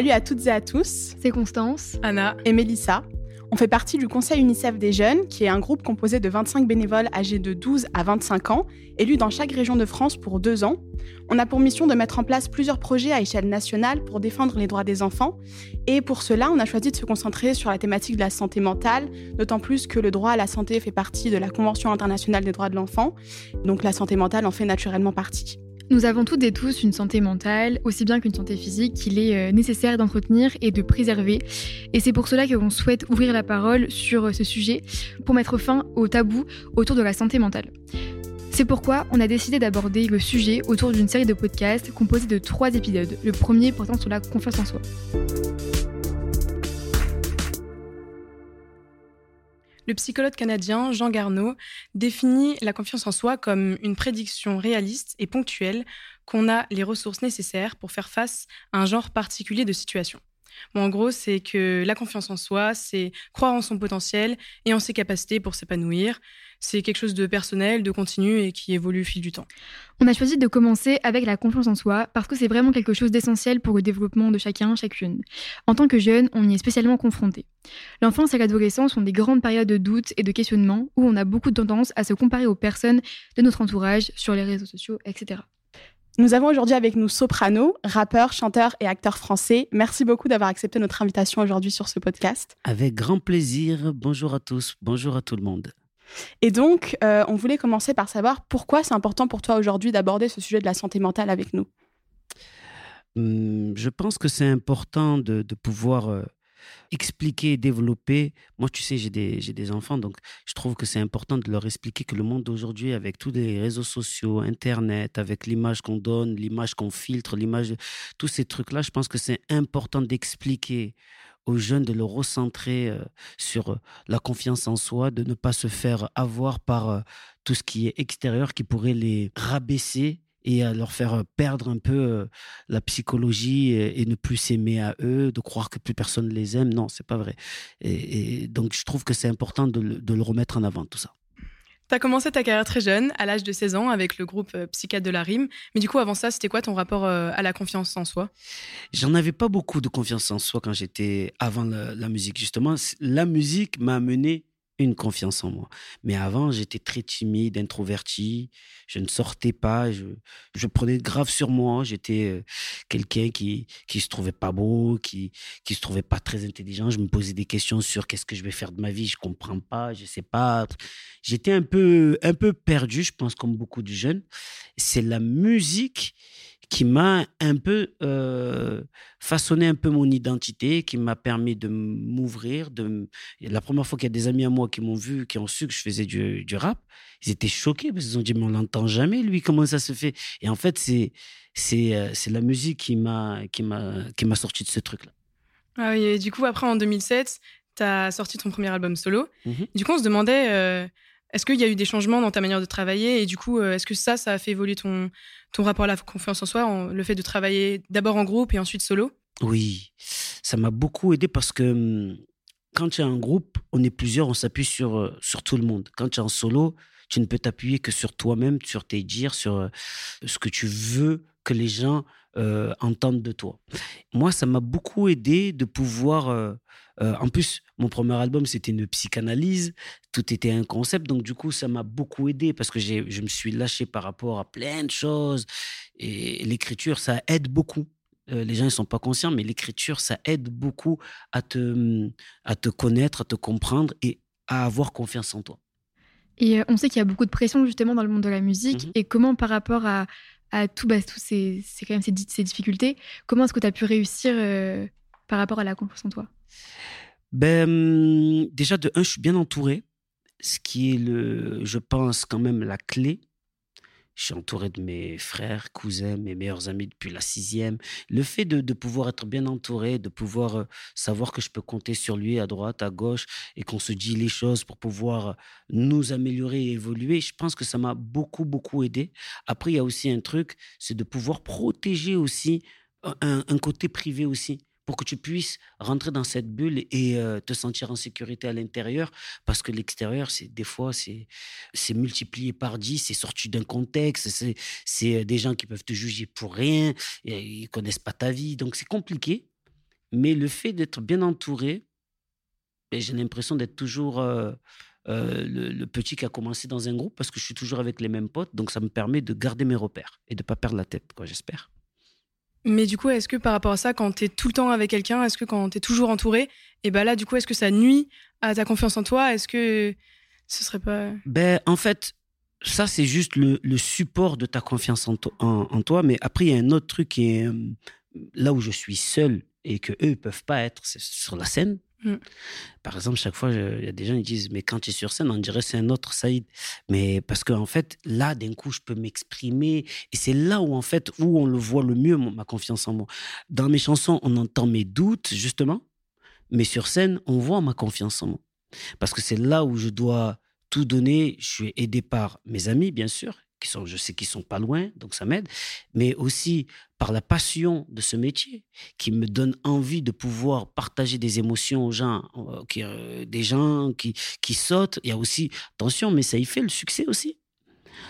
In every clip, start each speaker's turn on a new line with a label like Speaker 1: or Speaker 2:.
Speaker 1: Salut à toutes et à tous.
Speaker 2: C'est Constance,
Speaker 3: Anna
Speaker 1: et Mélissa. On fait partie du Conseil UNICEF des jeunes, qui est un groupe composé de 25 bénévoles âgés de 12 à 25 ans, élus dans chaque région de France pour deux ans. On a pour mission de mettre en place plusieurs projets à échelle nationale pour défendre les droits des enfants. Et pour cela, on a choisi de se concentrer sur la thématique de la santé mentale, d'autant plus que le droit à la santé fait partie de la Convention internationale des droits de l'enfant. Donc la santé mentale en fait naturellement partie.
Speaker 2: Nous avons toutes et tous une santé mentale, aussi bien qu'une santé physique, qu'il est euh, nécessaire d'entretenir et de préserver. Et c'est pour cela que l'on souhaite ouvrir la parole sur euh, ce sujet, pour mettre fin au tabou autour de la santé mentale. C'est pourquoi on a décidé d'aborder le sujet autour d'une série de podcasts composés de trois épisodes, le premier portant sur la confiance en soi.
Speaker 3: Le psychologue canadien Jean Garneau définit la confiance en soi comme une prédiction réaliste et ponctuelle qu'on a les ressources nécessaires pour faire face à un genre particulier de situation. En gros, c'est que la confiance en soi, c'est croire en son potentiel et en ses capacités pour s'épanouir. C'est quelque chose de personnel, de continu et qui évolue au fil du temps.
Speaker 2: On a choisi de commencer avec la confiance en soi parce que c'est vraiment quelque chose d'essentiel pour le développement de chacun, chacune. En tant que jeune, on y est spécialement confronté. L'enfance et l'adolescence sont des grandes périodes de doute et de questionnement où on a beaucoup de tendance à se comparer aux personnes de notre entourage sur les réseaux sociaux, etc.
Speaker 1: Nous avons aujourd'hui avec nous Soprano, rappeur, chanteur et acteur français. Merci beaucoup d'avoir accepté notre invitation aujourd'hui sur ce podcast.
Speaker 4: Avec grand plaisir. Bonjour à tous, bonjour à tout le monde.
Speaker 1: Et donc, euh, on voulait commencer par savoir pourquoi c'est important pour toi aujourd'hui d'aborder ce sujet de la santé mentale avec nous.
Speaker 4: Hum, je pense que c'est important de, pouvoir euh, expliquer, développer. Moi, tu sais, j'ai des, enfants, donc je trouve que c'est important de leur expliquer que le monde d'aujourd'hui, avec tous les réseaux sociaux, Internet, avec l'image qu'on donne, l'image qu'on filtre, l'image, tous ces trucs-là, je pense que c'est important d'expliquer aux jeunes de le recentrer euh, sur euh, la confiance en soi, de ne pas se faire avoir par euh, tout ce qui est extérieur qui pourrait les rabaisser et à leur faire perdre un peu la psychologie et, ne plus s'aimer à eux, de croire que plus personne les aime. Non, c'est pas vrai. Et, donc, je trouve que c'est important de, le remettre en avant, tout ça.
Speaker 3: Tu as commencé ta carrière très jeune, à l'âge de 16 ans, avec le groupe Psychiatre de la Rime. Mais du coup, avant ça, c'était quoi ton rapport à la confiance en soi?
Speaker 4: J'en avais pas beaucoup de confiance en soi quand j'étais avant la, la, musique. Justement, la musique m'a amené une confiance en moi. Mais avant, j'étais très timide, introverti. Je ne sortais pas. Je, je prenais grave sur moi. J'étais euh, quelqu'un qui qui se trouvait pas beau, qui qui se trouvait pas très intelligent. Je me posais des questions sur qu'est-ce que je vais faire de ma vie. Je comprends pas. Je sais pas. J'étais un peu un peu perdu, je pense, comme beaucoup de jeunes. C'est la musique qui m'a un peu euh, façonné un peu mon identité, qui m'a permis de m'ouvrir. De... La première fois qu'il y a des amis à moi qui m'ont vu, qui ont su que je faisais du, du rap, ils étaient choqués parce qu'ils ont dit mais on l'entend jamais lui, comment ça se fait? Et en fait c'est c'est euh, c'est la musique qui m'a qui m'a qui m'a sorti de ce truc là.
Speaker 3: Ah oui, et du coup après en 2007, tu as sorti ton premier album solo. Mmh du coup on se demandait euh, est-ce qu'il y a eu des changements dans ta manière de travailler et du coup, euh, est-ce que ça, ça a fait évoluer ton, ton rapport à la confiance en soi, le fait de travailler d'abord en groupe et ensuite solo?
Speaker 4: Oui, ça m'a beaucoup aidé parce que hum, quand tu as un groupe, on est plusieurs, on s'appuie sur, euh, sur tout le monde. Quand tu es en solo, tu ne peux t'appuyer que sur toi-même, sur tes dires, sur euh, ce que tu veux que les gens entendent de toi. Moi, ça m'a beaucoup aidé de pouvoir en plus, mon premier album, c'était une psychanalyse. Tout était un concept. Donc, du coup, ça m'a beaucoup aidé parce que je me suis lâché par rapport à plein de choses. Et l'écriture, ça aide beaucoup. Euh, les gens ne sont pas conscients, mais l'écriture, ça aide beaucoup à te, à te connaître, à te comprendre et à avoir confiance en toi.
Speaker 2: Et euh, on sait qu'il y a beaucoup de pression justement dans le monde de la musique. Mhm. Et comment, par rapport à, à tout, bah, tous ces, quand même ces, ces difficultés, comment est-ce que tu as pu réussir par rapport à la confiance en toi?
Speaker 4: Ben, déjà, de un, je suis bien entouré, ce qui est, le, je pense, quand même la clé. Je suis entouré de mes frères, cousins, mes meilleurs amis depuis la sixième. Le fait de, de pouvoir être bien entouré, de pouvoir euh, savoir que je peux compter sur lui à droite, à gauche, et qu'on se dit les choses pour pouvoir nous améliorer et évoluer, je pense que ça m'a beaucoup, beaucoup aidé. Après, il y a aussi un truc, c'est de pouvoir protéger aussi un, un côté privé aussi pour que tu puisses rentrer dans cette bulle et euh, te sentir en sécurité à l'intérieur parce que l'extérieur c'est des fois c'est multiplié par 10 c'est sorti d'un contexte c'est euh, des gens qui peuvent te juger pour rien et ils connaissent pas ta vie donc c'est compliqué Mais le fait d'être bien entouré, ben, j'ai l'impression d'être toujours euh, euh, le, petit qui a commencé dans un groupe parce que je suis toujours avec les mêmes potes. Donc ça me permet de garder mes repères et de pas perdre la tête, quoi, j'espère.
Speaker 3: Mais du coup, est-ce que par rapport à ça, quand tu es tout le temps avec quelqu'un, est-ce que quand tu es toujours entouré, et ben là, du coup, est-ce que ça nuit à ta confiance en toi? Est-ce que ce serait pas.
Speaker 4: Ben, en fait, ça, c'est juste le, support de ta confiance en, toi. Mais après, il y a un autre truc qui est euh, là où je suis seul et que eux peuvent pas être, sur la scène. Mm. Par exemple, chaque fois, il y a des gens qui disent Mais quand tu es sur scène, on dirait c'est un autre Saïd. Mais parce qu'en en fait, là, d'un coup, je peux m'exprimer. Et c'est là où, en fait, où on le voit le mieux, ma confiance en moi. Dans mes chansons, on entend mes doutes, justement. Mais sur scène, on voit ma confiance en moi. Parce que c'est là où je dois tout donner. Je suis aidé par mes amis, bien sûr, qui sont, je sais qu'ils sont pas loin, donc ça m'aide, mais aussi par la passion de ce métier qui me donne envie de pouvoir partager des émotions aux gens, euh, qui, euh, des gens qui, qui sautent. Il y a aussi, attention, mais ça y fait le succès aussi.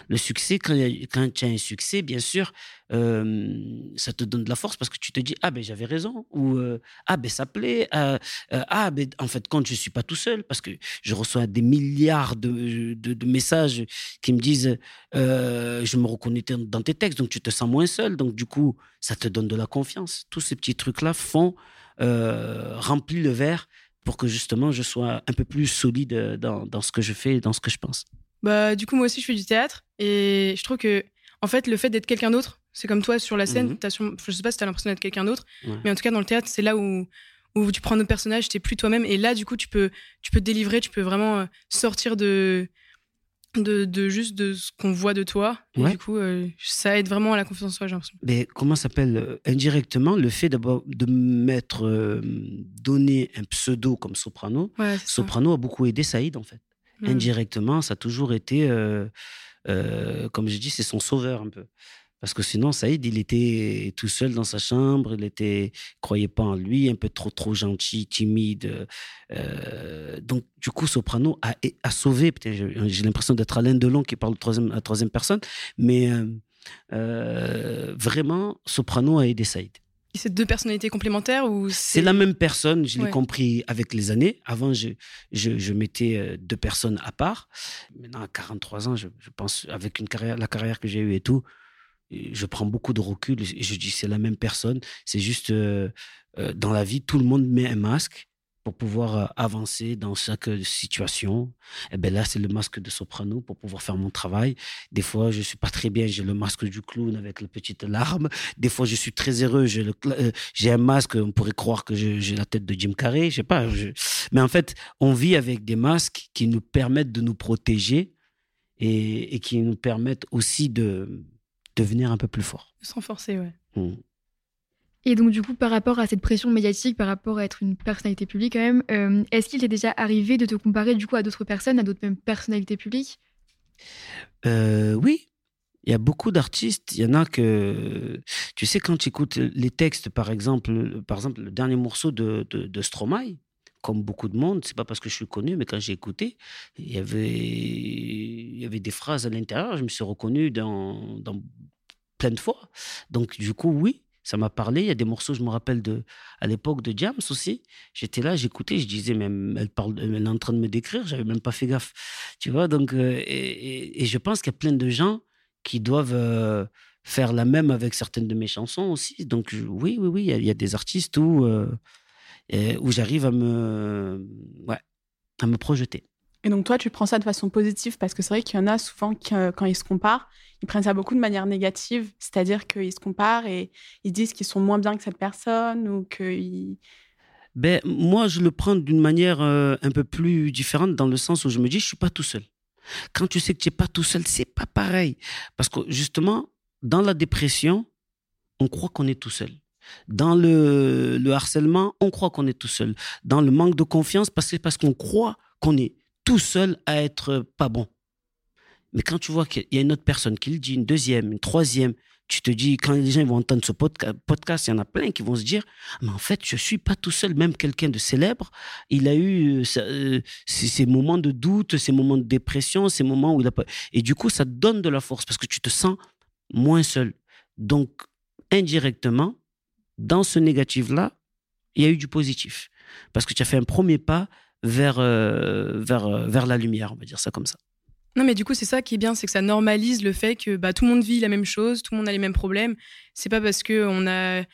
Speaker 4: Le succès, quand, quand tu as un succès, bien sûr, euh, ça te donne de la force parce que tu te dis ah ben j'avais raison ou euh, ah ben ça plaît euh, ah ben en fait quand je suis pas tout seul parce que je reçois des milliards de, de, messages qui me disent je me reconnais dans tes textes donc tu te sens moins seul donc du coup ça te donne de la confiance tous ces petits trucs là font remplir le verre pour que justement je sois un peu plus solide dans, dans ce que je fais et dans ce que je pense.
Speaker 3: Bah, du coup, moi aussi, je fais du théâtre. Et je trouve que, en fait, le fait d'être quelqu'un d'autre, c'est comme toi sur la scène. Mhm. je sais pas si tu as l'impression d'être quelqu'un d'autre, mais en tout cas, dans le théâtre, c'est là où, où tu prends un autre personnage, tu plus toi-même. Et là, du coup, tu peux, tu peux te délivrer, tu peux vraiment euh, sortir de, de, de, juste de ce qu'on voit de toi. Et du coup, euh, ça aide vraiment à la confiance en soi, j'ai l'impression.
Speaker 4: Mais comment s'appelle euh, indirectement le fait de mettre, donner un pseudo comme Soprano. Soprano a beaucoup aidé Saïd en fait. Mmh. indirectement, ça a toujours été, euh, euh, comme je dis, c'est son sauveur un peu. Parce que sinon, Saïd, il était tout seul dans sa chambre, il était, croyait pas en lui, un peu trop, trop gentil, timide. Euh, donc, du coup, Soprano a, a sauvé, j'ai l'impression d'être Alain Delon qui parle troisième, à troisième personne, mais vraiment, Soprano a aidé Saïd.
Speaker 3: C'est deux personnalités complémentaires ou
Speaker 4: c'est la même personne, je l'ai compris avec les années. Avant, je, je, mettais euh, deux personnes à part. Maintenant, à 43 ans, je, pense, avec une carrière, la carrière que j'ai eue et tout, je prends beaucoup de recul et je dis c'est la même personne. C'est juste, euh, euh, dans la vie, tout le monde met un masque pour pouvoir euh, avancer dans chaque euh, situation. Et eh ben là, c'est le masque de soprano pour pouvoir faire mon travail. Des fois, je suis pas très bien, j'ai le masque du clown avec la petite larme. Des fois, je suis très heureux, j'ai euh, un masque, on pourrait croire que j'ai la tête de Jim Carrey, je sais pas. Mais en fait, on vit avec des masques qui nous permettent de nous protéger et, et qui nous permettent aussi de devenir un peu plus fort.
Speaker 3: De se renforcer, ouais. Mmh.
Speaker 2: Et donc, du coup, par rapport à cette pression médiatique, par rapport à être une personnalité publique, quand même, euh, est-ce qu'il t'est déjà arrivé de te comparer, du coup, à d'autres personnes, à d'autres même personnalités publiques?
Speaker 4: Euh, Oui. Il y a beaucoup d'artistes. Il y en a que. Tu sais, quand tu écoutes les textes, par exemple, par exemple le dernier morceau de, de, Stromae, comme beaucoup de monde, c'est pas parce que je suis connu, mais quand j'ai écouté, il y avait, il y avait des phrases à l'intérieur, je me suis reconnu dans, dans plein de fois. Donc, du coup, oui, ça m'a parlé. Il y a des morceaux, je me rappelle de, à l'époque de Jams aussi. J'étais là, j'écoutais, je disais, mais elle, parle, elle est en train de me décrire, j'avais même pas fait gaffe. Tu vois, donc, euh, et, je pense qu'il y a plein de gens qui doivent euh, faire la même avec certaines de mes chansons aussi. Donc, oui, oui, oui, il y, a, des artistes où, euh, où j'arrive à me, ouais, à me projeter.
Speaker 1: Et donc toi, tu prends ça de façon positive parce que c'est vrai qu'il y en a souvent qui, quand ils se comparent, ils prennent ça beaucoup de manière négative, c'est-à-dire qu'ils se comparent et ils disent qu'ils sont moins bien que cette personne ou qu'ils...
Speaker 4: Ben, moi, je le prends d'une manière euh, un peu plus différente dans le sens où je me dis, je suis pas tout seul. Quand tu sais que tu n'es pas tout seul, c'est pas pareil. Parce que justement, dans la dépression, on croit qu'on est tout seul. Dans le, le harcèlement, on croit qu'on est tout seul. Dans le manque de confiance, c'est parce qu'on croit qu'on est tout seul à être pas bon. Mais quand tu vois qu'il y a une autre personne qui le dit, une deuxième, une troisième, tu te dis, quand les gens vont entendre ce podcast, il y en a plein qui vont se dire, mais en fait, je suis pas tout seul, même quelqu'un de célèbre, il a eu euh, euh, ces moments de doute, ces moments de dépression, ces moments où il a pas... Et du coup, ça donne de la force parce que tu te sens moins seul. Donc, indirectement, dans ce négatif-là, il y a eu du positif. Parce que tu as fait un premier pas vers, euh, euh, vers la lumière, on va dire ça comme ça.
Speaker 3: Non, mais du coup, c'est ça qui est bien, c'est que ça normalise le fait que bah, tout le monde vit la même chose, tout le monde a les mêmes problèmes. C'est pas parce que on a.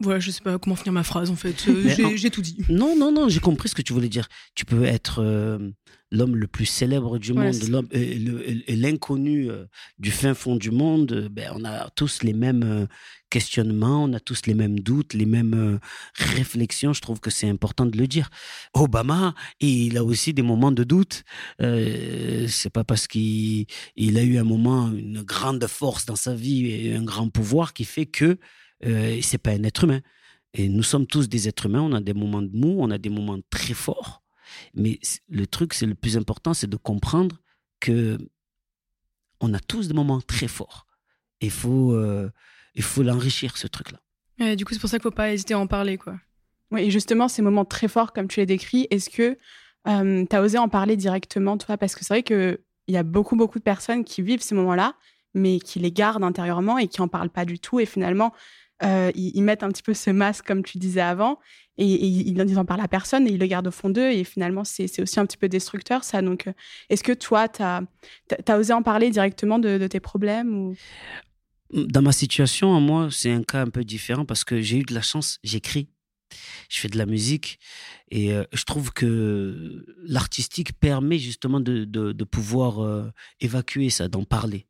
Speaker 3: Voilà, je sais pas comment finir ma phrase en fait. Euh, j'ai tout dit.
Speaker 4: Non, non, non, j'ai compris ce que tu voulais dire. Tu peux être l'homme le plus célèbre du monde, l'homme et l'inconnu euh, du fin fond du monde, euh, ben, on a tous les mêmes euh, questionnements, on a tous les mêmes doutes, les mêmes réflexions. Je trouve que c'est important de le dire. Obama, il a aussi des moments de doute. Euh, c'est pas parce qu'il il a eu un moment, une grande force dans sa vie et un grand pouvoir qui fait que euh, c'est pas un être humain. Et nous sommes tous des êtres humains. On a des moments de mou, on a des moments très forts. Mais le truc, c'est le plus important, c'est de comprendre que on a tous des moments très forts. Il faut, euh, il faut l'enrichir, ce truc-là.
Speaker 3: du coup, c'est pour ça qu'il ne faut pas hésiter à en parler, quoi.
Speaker 1: Oui, et justement, ces moments très forts, comme tu les décris, est-ce que euh, tu as osé en parler directement, toi? Parce que c'est vrai qu'il y a beaucoup, beaucoup de personnes qui vivent ces moments-là, mais qui les gardent intérieurement et qui n'en parlent pas du tout. Et finalement, euh, ils, mettent un petit peu ce masque, comme tu disais avant, et, ils n'en parlent à personne et ils le gardent au fond d'eux. Et finalement, c'est aussi un petit peu destructeur, ça. Donc, euh, est-ce que toi, tu as, osé en parler directement de, tes problèmes ou...
Speaker 4: Dans ma situation, moi, c'est un cas un peu différent parce que j'ai eu de la chance, j'écris, je fais de la musique et je trouve que l'artistique permet justement de, pouvoir évacuer ça, d'en parler.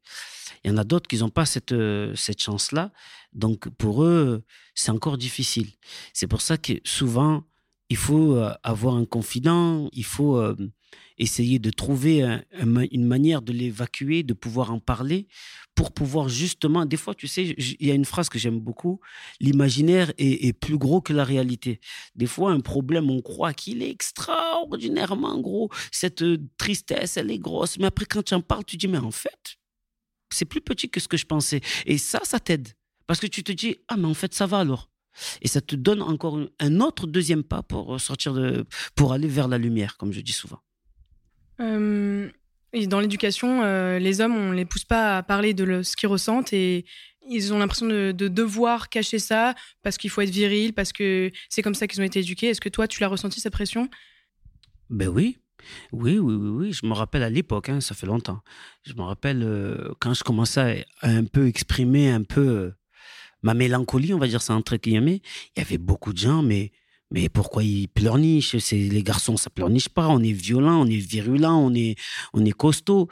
Speaker 4: Il y en a d'autres qui n'ont pas cette, cette chance-là. Donc, pour eux, c'est encore difficile. C'est pour ça que souvent, il faut avoir un confident, il faut essayer de trouver une manière de l'évacuer, de pouvoir en parler, pour pouvoir justement, des fois, tu sais, il y a une phrase que j'aime beaucoup, l'imaginaire est, est, plus gros que la réalité. Des fois, un problème, on croit qu'il est extraordinairement gros, cette tristesse, elle est grosse, mais après, quand tu en parles, tu dis, mais en fait, c'est plus petit que ce que je pensais. Et ça, ça t'aide. Parce que tu te dis, ah, mais en fait, ça va alors. Et ça te donne encore un autre deuxième pas pour sortir de, pour aller vers la lumière, comme je dis souvent.
Speaker 3: Dans l'éducation, euh, les hommes, on les pousse pas à parler de ce qu'ils ressentent et ils ont l'impression de, de, devoir cacher ça parce qu'il faut être viril, parce que c'est comme ça qu'ils ont été éduqués. Est-ce que toi, tu l'as ressenti cette pression?
Speaker 4: Ben oui, oui, oui, oui, oui. Je me rappelle à l'époque, hein, ça fait longtemps. Je me rappelle euh, quand je commençais à, un peu exprimer un peu euh, ma mélancolie, on va dire ça entre guillemets. Il y avait beaucoup de gens, mais mais pourquoi ils pleurnichent? C'est les garçons, ça pleurniche pas. On est violent, on est virulent, on est on est costaud.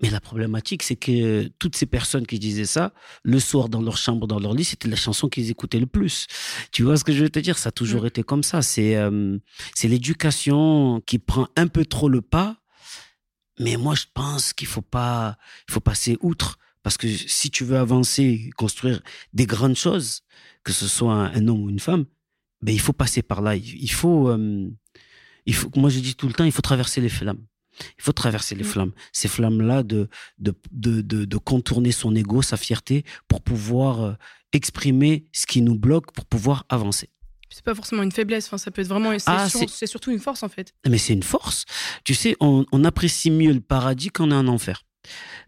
Speaker 4: Mais la problématique, c'est que toutes ces personnes qui disaient ça, le soir dans leur chambre, dans leur lit, c'était la chanson qu'ils écoutaient le plus. Tu vois ce que je veux te dire? Ça a toujours mm. été comme ça. C'est euh, c'est l'éducation qui prend un peu trop le pas. Mais moi, je pense qu'il faut pas, il faut passer outre. Parce que si tu veux avancer, construire des grandes choses, que ce soit un, homme ou une femme, ben, il faut passer par là. Il faut, euh, il faut, moi je dis tout le temps, il faut traverser les flammes. Il faut traverser les mm. flammes. Ces flammes-là, de de, de, de, contourner son ego, sa fierté, pour pouvoir euh, exprimer ce qui nous bloque, pour pouvoir avancer.
Speaker 3: C'est pas forcément une faiblesse, enfin, ça peut être vraiment. C'est ah, surtout une force, en fait.
Speaker 4: Mais c'est une force. Tu sais, on, on apprécie mieux le paradis qu'on est en enfer.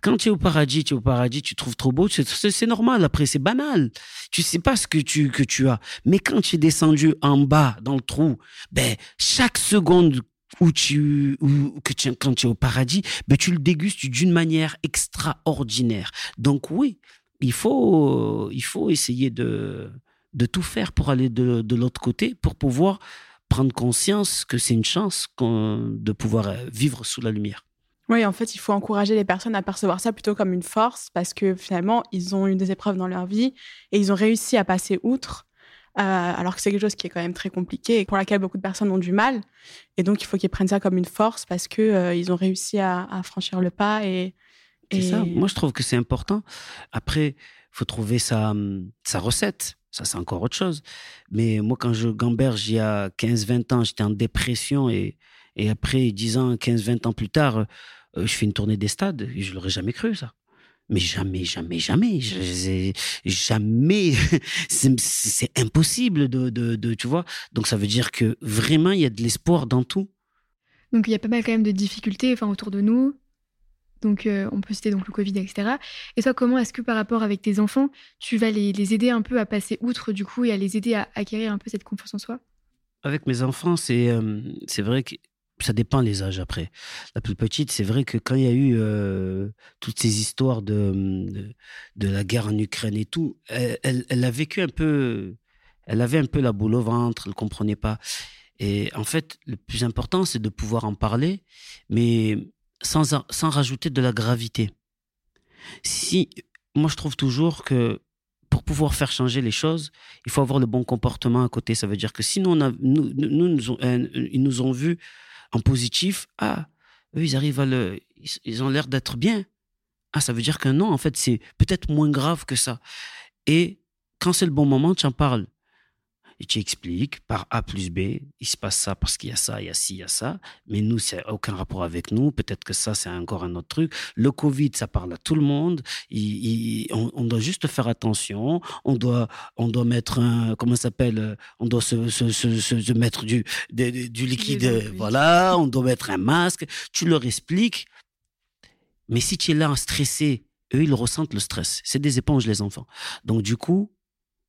Speaker 4: Quand tu es au paradis, tu es au paradis, tu trouves trop beau, c'est normal. Après, c'est banal. Tu sais pas ce que tu, que tu as. Mais quand tu es descendu en bas, dans le trou, ben, chaque seconde où tu, que tu, quand tu es au paradis, ben, tu le dégustes d'une manière extraordinaire. Donc oui, il faut, il faut essayer de, de tout faire pour aller de, de l'autre côté, pour pouvoir prendre conscience que c'est une chance de pouvoir vivre sous la lumière.
Speaker 1: Oui, en fait, il faut encourager les personnes à percevoir ça plutôt comme une force parce que finalement, ils ont eu des épreuves dans leur vie et ils ont réussi à passer outre euh, alors que c'est quelque chose qui est quand même très compliqué et pour laquelle beaucoup de personnes ont du mal. Et donc, il faut qu'ils prennent ça comme une force parce que euh, ils ont réussi à, franchir le pas. Et,
Speaker 4: et... ça. Moi, je trouve que c'est important. Après, faut trouver sa, sa recette. Ça, c'est encore autre chose. Mais moi, quand je gamberge il y a 15-20 ans, j'étais en dépression et, et après 10 ans, 15-20 ans plus tard, je fais une tournée des stades. Je l'aurais jamais cru, ça. Mais jamais, jamais, jamais, jamais, c'est impossible de, de, de, tu vois. Donc ça veut dire que vraiment, il y a de l'espoir dans tout.
Speaker 2: Donc il y a pas mal quand même de difficultés enfin, autour de nous. Donc, on peut citer donc le Covid, etc. Et toi, comment est-ce que par rapport avec tes enfants, tu vas les, les, aider un peu à passer outre du coup et à les aider à acquérir un peu cette confiance en soi?
Speaker 4: Avec mes enfants, c'est c'est vrai que ça dépend les âges après. La plus petite, c'est vrai que quand il y a eu toutes ces histoires de, de, la guerre en Ukraine et tout, elle, elle, a vécu un peu, elle avait un peu la boule au ventre, elle ne comprenait pas. Et en fait, le plus important, c'est de pouvoir en parler, mais sans, sans rajouter de la gravité. Si, moi, je trouve toujours que pour pouvoir faire changer les choses, il faut avoir le bon comportement à côté. Ça veut dire que sinon, on a, nous, nous, nous, ils nous ont vus en positif, ah, eux, ils arrivent à le. Ils ont l'air d'être bien. Ah, ça veut dire que non, en fait, c'est peut-être moins grave que ça. Et quand c'est le bon moment, tu en parles et tu expliques par A plus B, il se passe ça parce qu'il y a ça, il y a ci, il y a ça. Mais nous, c'est aucun rapport avec nous. Peut-être que ça, c'est encore un autre truc. Le Covid, ça parle à tout le monde. on, doit juste faire attention. On doit, on doit mettre un, comment ça s'appelle On doit se, se, se, mettre du, du liquide. Voilà. On doit mettre un masque. Tu leur expliques. Mais si tu es là stressé, eux, ils ressentent le stress. C'est des éponges, les enfants. Donc, du coup,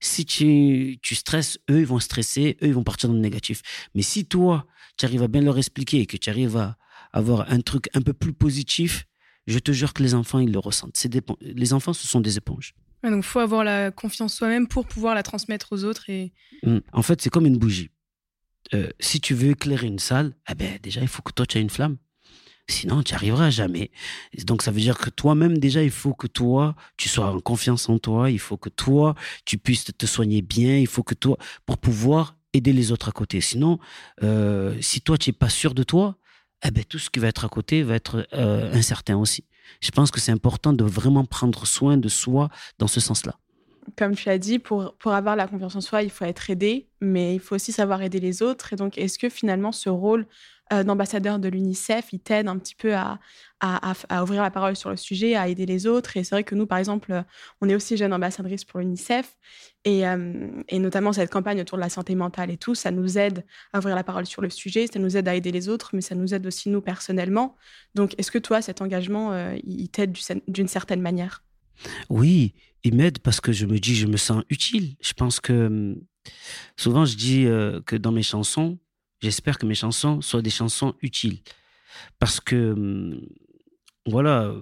Speaker 4: si tu, tu stresses, eux, ils vont stresser, eux, ils vont partir dans le négatif. Mais si toi, tu arrives à bien leur expliquer et que tu arrives à avoir un truc un peu plus positif, je te jure que les enfants, ils le ressentent. Les enfants, ce sont des éponges.
Speaker 3: donc, il faut avoir la confiance soi-même pour pouvoir la transmettre aux autres. Et...
Speaker 4: Mmh. En fait, c'est comme une bougie. Euh, si tu veux éclairer une salle, eh ben, déjà, il faut que toi, tu aies une flamme. Sinon, tu n'y arriveras jamais. Donc, ça veut dire que toi-même, déjà, il faut que toi, tu sois en confiance en toi. Il faut que toi, tu puisses te soigner bien. Il faut que toi, pour pouvoir aider les autres à côté. Sinon, euh, si toi, tu n'es pas sûr de toi, eh ben, tout ce qui va être à côté va être euh, incertain aussi. Je pense que c'est important de vraiment prendre soin de soi dans ce sens-là.
Speaker 1: Comme tu as dit, pour, pour avoir la confiance en soi, il faut être aidé, mais il faut aussi savoir aider les autres. Et donc, est-ce que finalement, ce rôle euh, d'ambassadeur de l'UNICEF, il t'aide un petit peu à, à, ouvrir la parole sur le sujet, à aider les autres? Et c'est vrai que nous, par exemple, on est aussi jeune ambassadrice pour l'UNICEF. Et, euh, et, notamment cette campagne autour de la santé mentale et tout, ça nous aide à ouvrir la parole sur le sujet, ça nous aide à aider les autres, mais ça nous aide aussi nous personnellement. Donc, est-ce que toi, cet engagement, euh, il t'aide d'une certaine manière?
Speaker 4: Oui, il m'aide parce que je me dis, je me sens utile. Je pense que hum, souvent, je dis que dans mes chansons, J'espère que mes chansons soient des chansons utiles. Parce que, hum, voilà,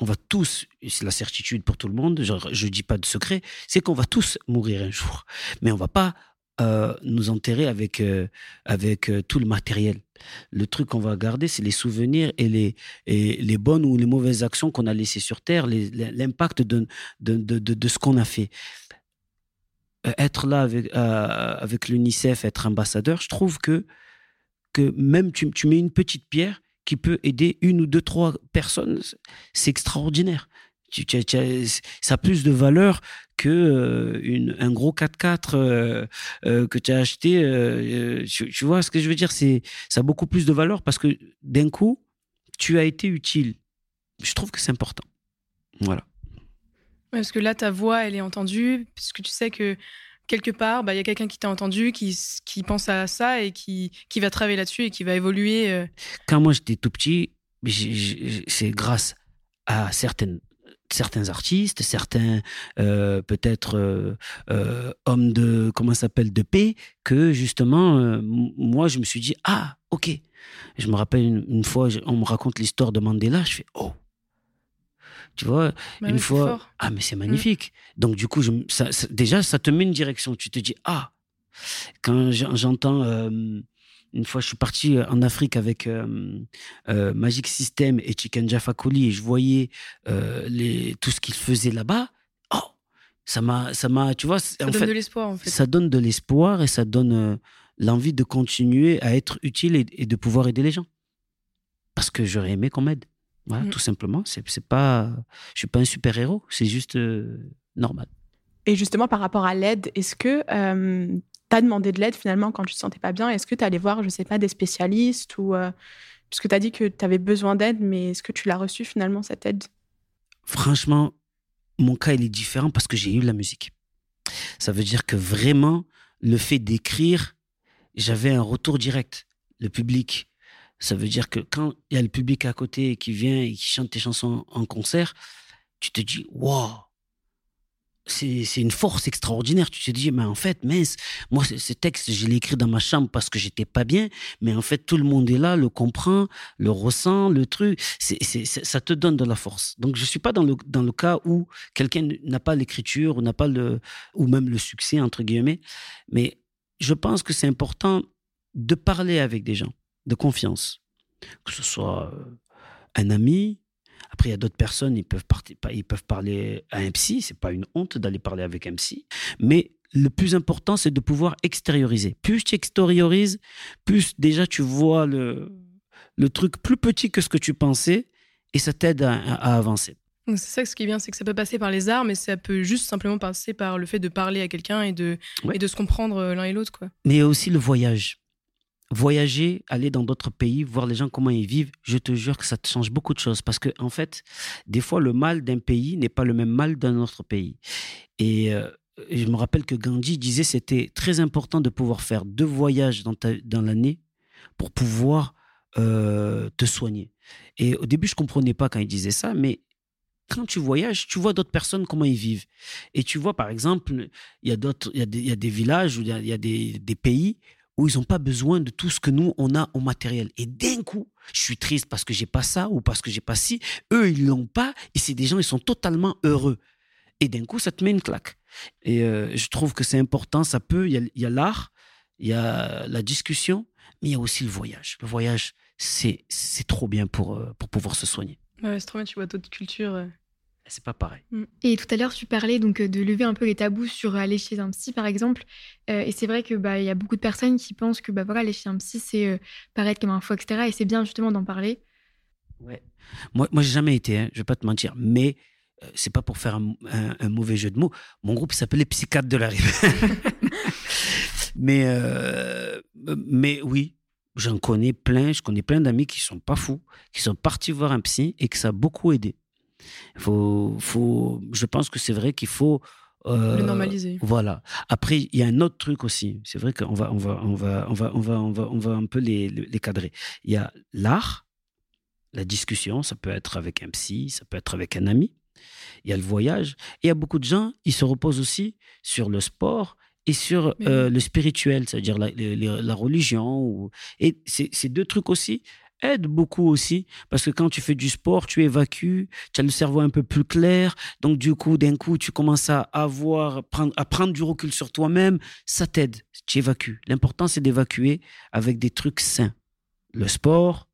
Speaker 4: on va tous, c'est la certitude pour tout le monde, je ne dis pas de secret, c'est qu'on va tous mourir un jour. Mais on va pas euh, nous enterrer avec, euh, avec euh, tout le matériel. Le truc qu'on va garder, c'est les souvenirs et les, et les bonnes ou les mauvaises actions qu'on a laissées sur Terre, l'impact de, de, de, de, ce qu'on a fait. Être là avec, avec l'UNICEF, être ambassadeur, je trouve que, que même tu, tu, mets une petite pierre qui peut aider une ou deux, trois personnes, c'est extraordinaire. Ça a plus de valeur que euh, une, un gros 4x4 que tu as acheté. Tu, vois ce que je veux dire? C'est Ça a beaucoup plus de valeur parce que d'un coup, tu as été utile. Je trouve que c'est important. Voilà
Speaker 3: parce que là, ta voix, elle est entendue, parce que tu sais que quelque part, bah, il y a quelqu'un qui t'a entendu, qui, qui pense à ça et qui, qui va travailler là-dessus et qui va évoluer. Euh.
Speaker 4: Quand moi j'étais tout petit, c'est grâce à certaines certains artistes, certains euh, peut-être euh, hommes de comment s'appelle de paix, que justement moi je me suis dit ah ok. Je me rappelle une, une fois on me raconte l'histoire de Mandela, je fais oh tu vois, bah une fois. Ah, mais c'est mm. magnifique. Donc, du coup, je, ça, déjà, ça te met une direction. Tu te dis, ah, quand j'entends. Euh, une fois, je suis parti en Afrique avec euh, euh, Magic System et Chicken Jaffa et je voyais les, tout ce qu'ils faisaient là-bas. Oh, ça m'a, ça m'a, tu vois.
Speaker 3: Ça donne de l'espoir, en fait.
Speaker 4: Ça donne de l'espoir et ça donne l'envie de continuer à être utile et, et de pouvoir aider les gens. Parce que j'aurais aimé qu'on m'aide. Voilà, mmh. tout simplement. C'est, c'est pas, je suis pas un super héros, c'est juste euh, normal.
Speaker 1: Et justement, par rapport à l'aide, est-ce que euh, tu as demandé de l'aide finalement quand tu te sentais pas bien Est-ce que tu allé voir, je sais pas, des spécialistes ou euh, puisque tu as dit que tu avais besoin d'aide, mais est-ce que tu l'as reçu finalement cette aide?
Speaker 4: Franchement, mon cas il est différent parce que j'ai eu la musique. Ça veut dire que vraiment, le fait d'écrire, j'avais un retour direct. Le public, Ça veut dire que quand il y a le public à côté qui vient et qui chante tes chansons en concert, tu te dis, waouh, c'est une force extraordinaire. Tu te dis, mais en fait, mince, moi, ce texte, je l'ai écrit dans ma chambre parce que j'étais pas bien, mais en fait, tout le monde est là, le comprend, le ressent, le truc. ça te donne de la force. Donc, je suis pas dans le, dans le cas où quelqu'un n'a pas l'écriture ou n'a pas le, ou même le succès, entre guillemets. Mais je pense que c'est important de parler avec des gens de confiance. Que ce soit euh, un ami, après, il y a d'autres personnes, ils peuvent, ils peuvent parler à un psy. C'est pas une honte d'aller parler avec un psy. Mais le plus important, c'est de pouvoir extérioriser. Plus tu extériorises, plus déjà tu vois le, le truc plus petit que ce que tu pensais et ça t'aide à, avancer.
Speaker 3: C'est ça ce qui est bien, c'est que ça peut passer par les arts, mais ça peut juste simplement passer par le fait de parler à quelqu'un et de, et de se comprendre euh, l'un et l'autre.
Speaker 4: Mais il y a aussi le voyage voyager, aller dans d'autres pays, voir les gens comment ils vivent, je te jure que ça te change beaucoup de choses. Parce que, en fait, des fois, le mal d'un pays n'est pas le même mal d'un autre pays. Et, euh, je me rappelle que Gandhi disait c'était très important de pouvoir faire deux voyages dans, dans l'année pour pouvoir euh, te soigner. Et au début, je comprenais pas quand il disait ça, mais quand tu voyages, tu vois d'autres personnes comment ils vivent. Et tu vois, par exemple, il y a d'autres, il y, a des villages ou il y a, des, des, pays où ils n'ont pas besoin de tout ce que nous, on a en matériel. Et d'un coup, je suis triste parce que j'ai pas ça ou parce que j'ai pas ci. Eux, ils l'ont pas et c'est des gens, ils sont totalement heureux. Et d'un coup, ça te met une claque. Et euh, je trouve que c'est important. Ça peut, il y a l'art, il y a la discussion, mais il y a aussi le voyage. Le voyage, c'est trop bien pour, euh, pour pouvoir se soigner.
Speaker 3: Ouais, c'est trop bien, tu vois d'autres cultures. Euh,
Speaker 4: c'est pas pareil. Mm.
Speaker 2: Et tout à l'heure, tu parlais donc de lever un peu les tabous sur aller chez un psy, par exemple. Euh, et c'est vrai que bah il y a beaucoup de personnes qui pensent que bah voilà, aller chez un psy, c'est euh, paraître comme un faux, etc. Et c'est bien justement d'en parler.
Speaker 4: Ouais. Moi, moi, j'ai jamais été. Hein, je vais pas te mentir, mais euh, c'est pas pour faire un, mauvais jeu de mots. Mon groupe s'appelait Psychiatre de la Rive. mais mais oui, j'en connais plein. Je connais plein d'amis qui sont pas fous, qui sont partis voir un psy et que ça a beaucoup aidé. Faut, faut, je pense que c'est vrai qu'il faut
Speaker 3: euh, le normaliser.
Speaker 4: Voilà. Après, il y a un autre truc aussi. C'est vrai qu'on va, on va, on va, on va, on va, on va, on va un peu les, les cadrer. Il y a l'art, la discussion. Ça peut être avec un psy, ça peut être avec un ami. Il y a le voyage. Et il y a beaucoup de gens, ils se reposent aussi sur le sport et sur euh, le spirituel, c'est-à-dire la, la, la, religion. Ou... Et ces deux trucs aussi, aide beaucoup aussi parce que quand tu fais du sport, tu évacues, tu as le cerveau un peu plus clair. Donc du coup, d'un coup, tu commences à avoir prendre, à prendre du recul sur toi-même, ça t'aide, tu évacues. L'important c'est d'évacuer avec des trucs sains. Le sport,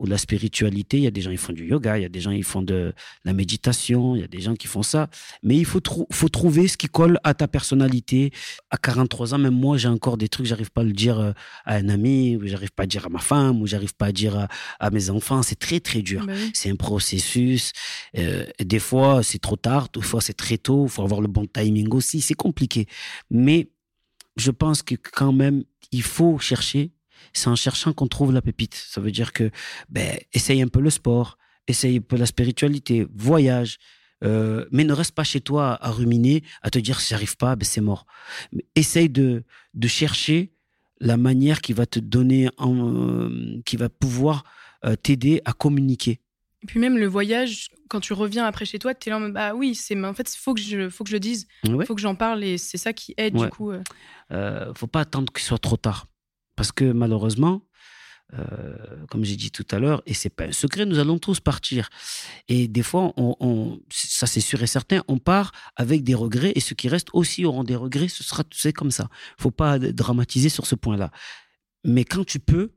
Speaker 4: ou la spiritualité. Il y a des gens qui font du yoga, il y a des gens qui font de la méditation, il y a des gens qui font ça. Mais il faut, faut trouver ce qui colle à ta personnalité. À 43 ans, même moi, j'ai encore des trucs, j'arrive pas à le dire euh, à un ami, ou j'arrive pas à dire à ma femme, ou j'arrive pas à dire à, mes enfants. C'est très, très dur. Bah c'est un processus. Euh, des fois, c'est trop tard, des fois, c'est très tôt. Il faut avoir le bon timing aussi. C'est compliqué. Mais je pense que quand même, il faut chercher c'est en cherchant qu'on trouve la pépite. Ça veut dire que, ben, essaye un peu le sport, essaye un peu la spiritualité, voyage, euh, mais ne reste pas chez toi à ruminer, à te dire si j'arrive pas, ben c'est mort. essaye de, de chercher la manière qui va te donner, euh, qui va pouvoir euh, t'aider à communiquer.
Speaker 3: Et puis même le voyage, quand tu reviens après chez toi, tu es là en bah oui, c'est, en fait, il faut, que je, faut que je le dise, il faut que j'en parle et c'est ça qui aide du coup.
Speaker 4: Euh... faut pas attendre qu'il soit trop tard. Parce que malheureusement, euh, comme j'ai dit tout à l'heure, et c'est pas un secret, nous allons tous partir. Et des fois, ça c'est sûr et certain, on part avec des regrets, et ceux qui restent aussi auront des regrets. Ce sera, comme ça. Faut pas dramatiser sur ce point-là. Mais quand tu peux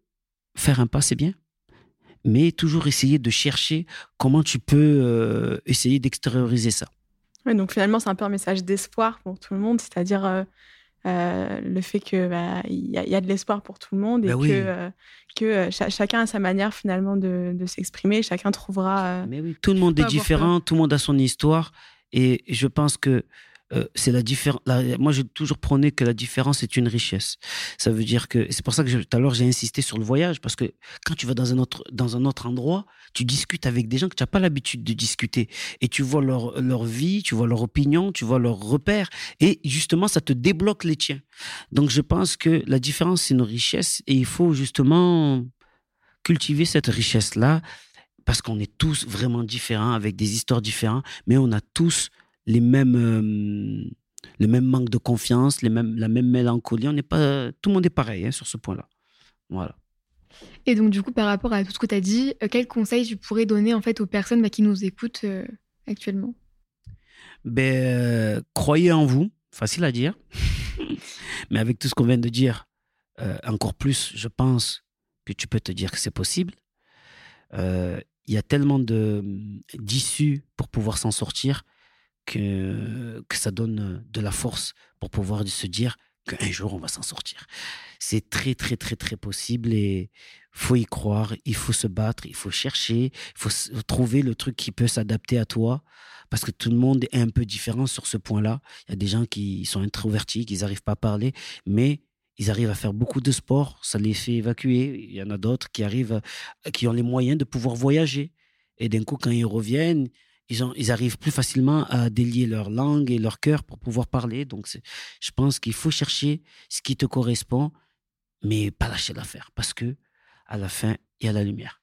Speaker 4: faire un pas, c'est bien. Mais toujours essayer de chercher comment tu peux euh, essayer d'extérioriser ça.
Speaker 1: Oui, donc finalement, c'est un peu un message d'espoir pour tout le monde, c'est-à-dire euh, euh, le fait que bah, il y, a de l'espoir pour tout le monde et bah que, euh, que euh, chacun a sa manière finalement de, s'exprimer, chacun trouvera.
Speaker 4: Mais oui, tout le monde est différent, tout le monde a son histoire et je pense que euh, c'est la différence. Moi, j'ai toujours prôné que la différence est une richesse. Ça veut dire que c'est pour ça que tout à l'heure j'ai insisté sur le voyage parce que quand tu vas dans un autre dans un autre endroit, tu discutes avec des gens que tu n'as pas l'habitude de discuter et tu vois leur leur vie, tu vois leur opinion, tu vois leurs repères et justement ça te débloque les tiens. Donc je pense que la différence c'est une richesse et il faut justement cultiver cette richesse-là parce qu'on est tous vraiment différents, avec des histoires différentes, mais on a tous les mêmes, euh, le même manque de confiance, les mêmes, la même mélancolie. On n'est pas, tout le monde est pareil hein, sur ce point-là. Voilà.
Speaker 2: Et donc, du coup, par rapport à tout ce que tu as dit, euh, quels conseils tu pourrais donner en fait aux personnes bah, qui nous écoutent euh, actuellement?
Speaker 4: Ben, Croyez en vous, facile à dire. Mais avec tout ce qu'on vient de dire, encore plus, je pense que tu peux te dire que c'est possible il y a tellement d'issues pour pouvoir s'en sortir que, ça donne de la force pour pouvoir se dire qu'un jour on va s'en sortir. C'est très très très très possible et faut y croire, il faut se battre, il faut chercher, il faut trouver le truc qui peut s'adapter à toi parce que tout le monde est un peu différent sur ce point-là. Il y a des gens qui sont introvertis, qui n'arrivent pas à parler, mais ils arrivent à faire beaucoup de sport, ça les fait évacuer. Il y en a d'autres qui arrivent, qui ont les moyens de pouvoir voyager. Et d'un coup, quand ils reviennent, ils, ont, ils arrivent plus facilement à délier leur langue et leur cœur pour pouvoir parler. Donc, je pense qu'il faut chercher ce qui te correspond, mais pas lâcher l'affaire, parce que à la fin, il y a la lumière.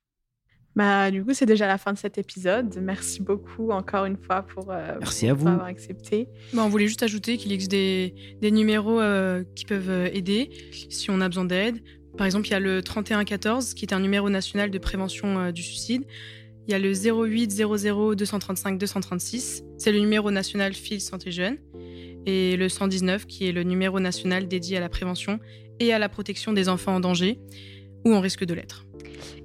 Speaker 1: Bah, du coup, c'est déjà la fin de cet épisode. Merci beaucoup encore une fois pour, euh,
Speaker 4: Merci à vous.
Speaker 1: avoir accepté.
Speaker 3: Bah, on voulait juste ajouter qu'il existe des, des numéros euh, qui peuvent euh, aider si on a besoin d'aide. Par exemple, il y a le 3114 qui est un numéro national de prévention du suicide. Il y a le 08 00 235 236, c'est le numéro national Fil Santé Jeune. Et le 119 qui est le numéro national dédié à la prévention et à la protection des enfants en danger ou en risque de l'être.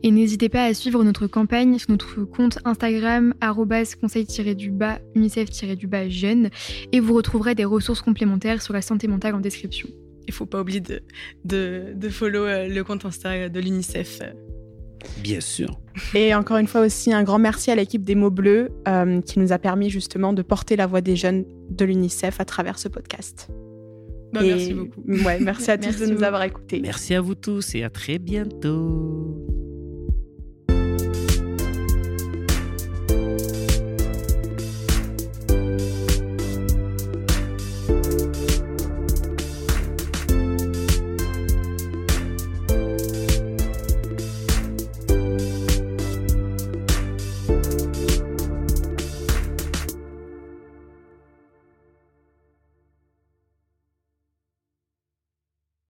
Speaker 2: Et n'hésitez pas à suivre notre campagne sur notre compte Instagram conseil-du-bas unicef-du-bas jeune et vous retrouverez des ressources complémentaires sur la santé mentale en description.
Speaker 3: Il faut pas oublier de, de, de follow euh, le compte Insta de l'UNICEF.
Speaker 4: Bien sûr.
Speaker 1: Et encore une fois aussi, un grand merci à l'équipe des mots bleus euh, qui nous a permis justement de porter la voix des jeunes de l'UNICEF à travers ce podcast.
Speaker 3: Bah, merci beaucoup.
Speaker 1: Ouais, merci à tous de nous avoir écoutés.
Speaker 4: Merci à vous tous et à très bientôt.